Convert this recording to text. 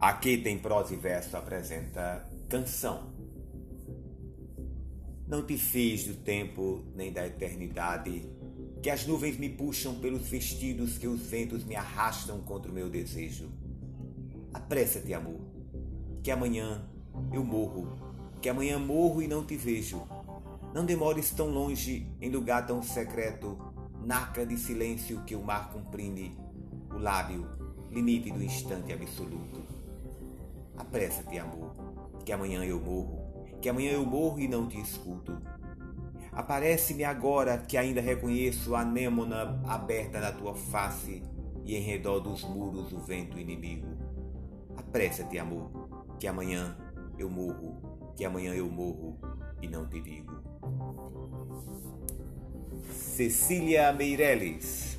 Aqui tem prosa e verso apresenta canção. Não te fiz do tempo nem da eternidade, que as nuvens me puxam pelos vestidos, que os ventos me arrastam contra o meu desejo. Apressa-te, amor, que amanhã eu morro, que amanhã morro e não te vejo. Não demores tão longe, em lugar tão secreto, naca de silêncio que o mar comprime, o lábio, limite do instante absoluto. Apressa-te, amor, que amanhã eu morro, que amanhã eu morro e não te escuto. Aparece-me agora que ainda reconheço a anêmona aberta na tua face e em redor dos muros o vento inimigo. Apressa-te, amor, que amanhã eu morro, que amanhã eu morro e não te digo. Cecília Meirelles